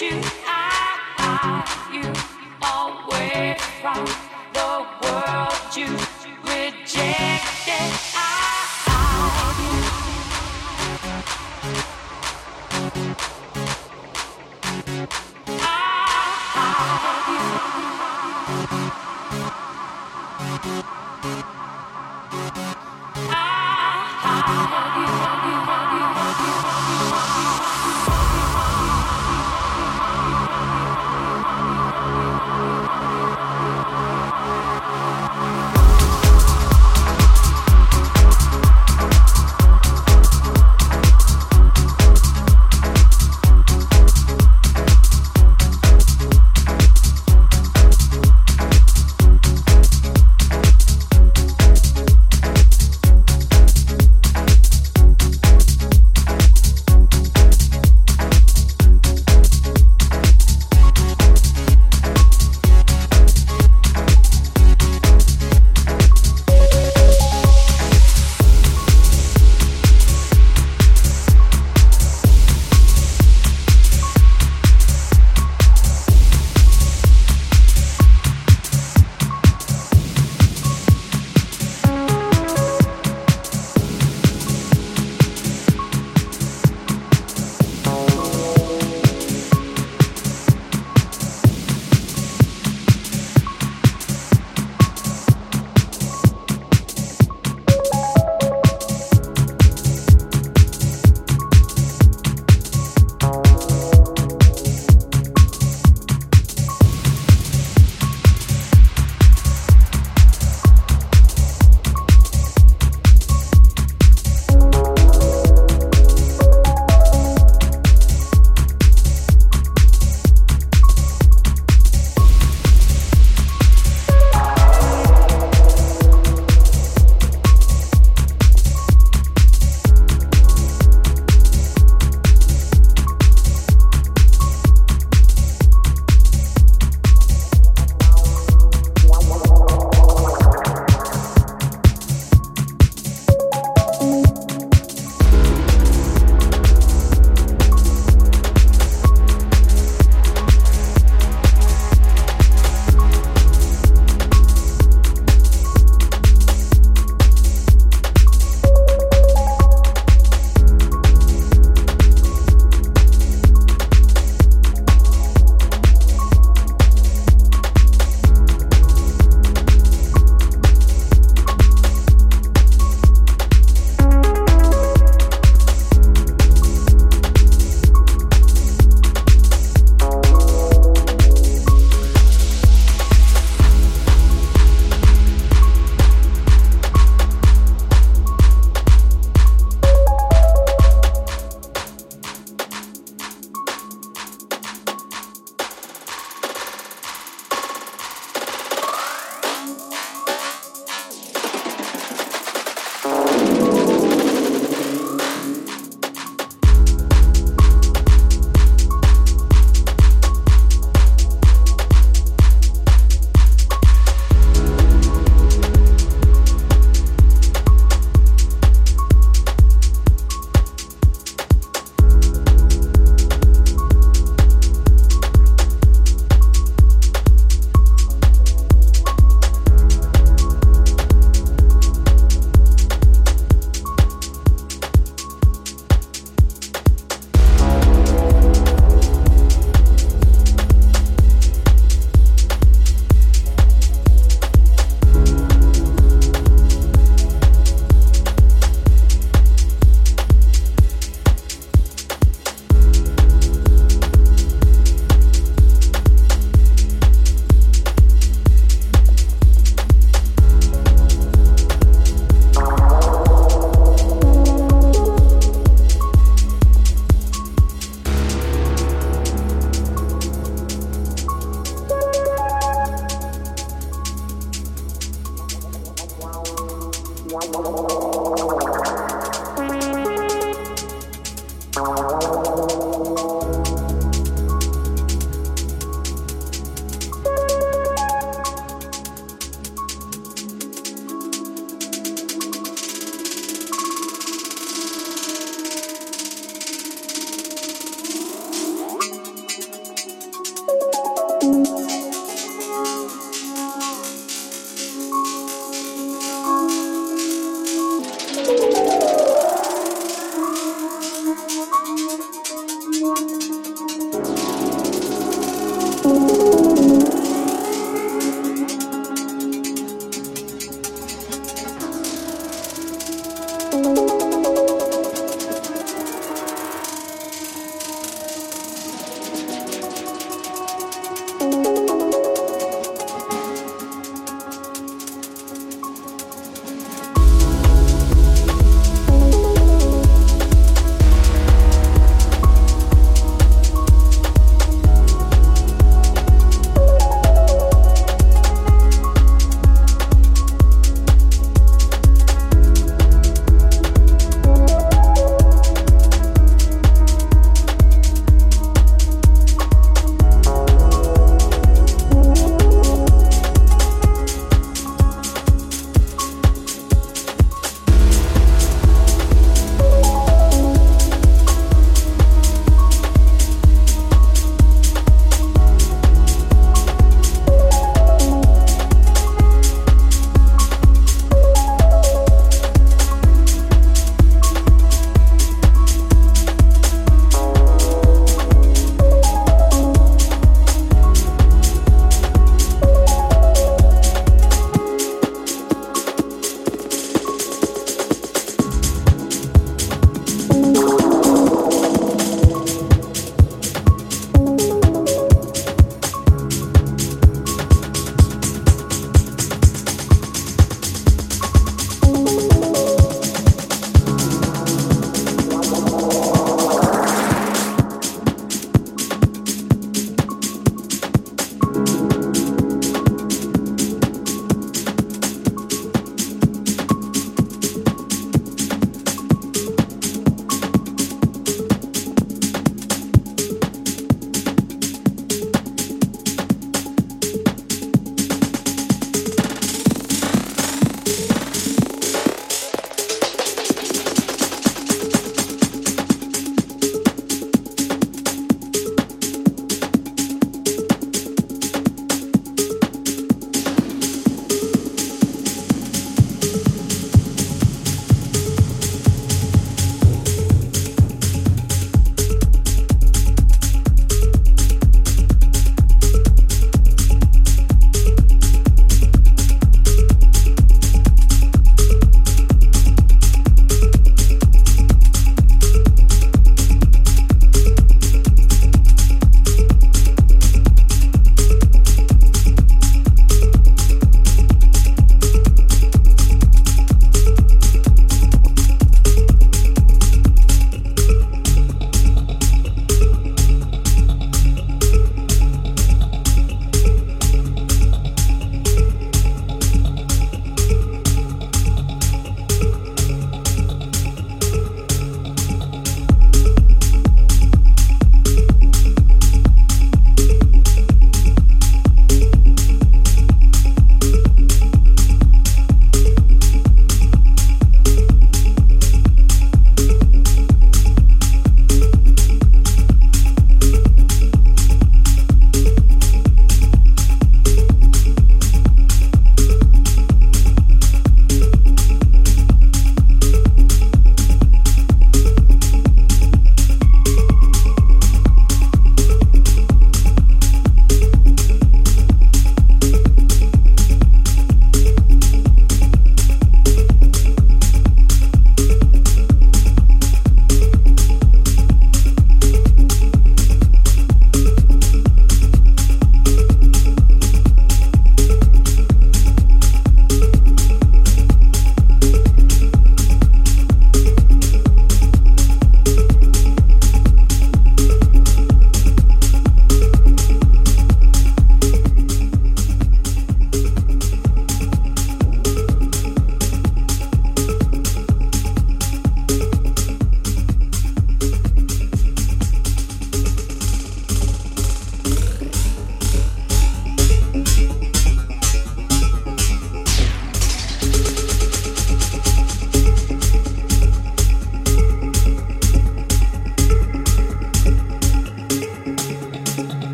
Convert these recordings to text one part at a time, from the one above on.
you, I, I, you away from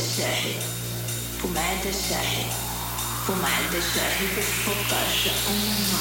بومعدة التشاحي بومعدة الشاحي بومعدة الشاحي بالفطاشة أمه